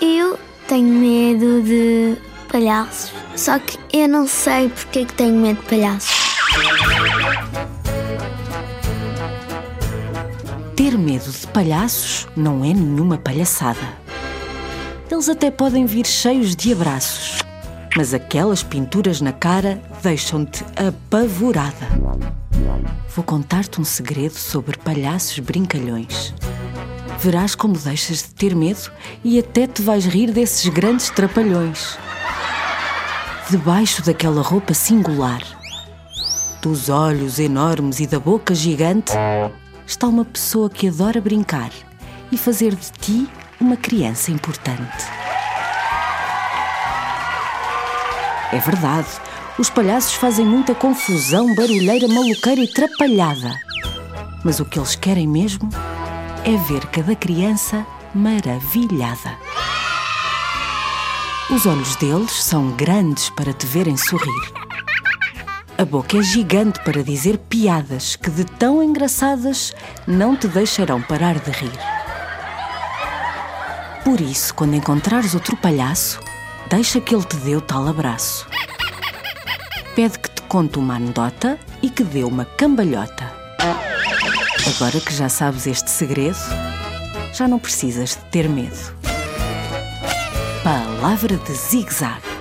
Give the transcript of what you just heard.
Eu tenho medo de palhaços. Só que eu não sei porque é que tenho medo de palhaços. Ter medo de palhaços não é nenhuma palhaçada. Eles até podem vir cheios de abraços, mas aquelas pinturas na cara deixam-te apavorada. Vou contar-te um segredo sobre palhaços brincalhões. Verás como deixas de ter medo e até te vais rir desses grandes trapalhões. Debaixo daquela roupa singular, dos olhos enormes e da boca gigante, está uma pessoa que adora brincar e fazer de ti uma criança importante. É verdade, os palhaços fazem muita confusão, barulheira, maluqueira e trapalhada. Mas o que eles querem mesmo é ver cada criança maravilhada. Os olhos deles são grandes para te verem sorrir. A boca é gigante para dizer piadas que, de tão engraçadas, não te deixarão parar de rir. Por isso, quando encontrares outro palhaço, deixa que ele te dê o tal abraço. Pede que te conte uma anedota e que dê uma cambalhota. Agora que já sabes este segredo, já não precisas de ter medo. Palavra de zig-zag.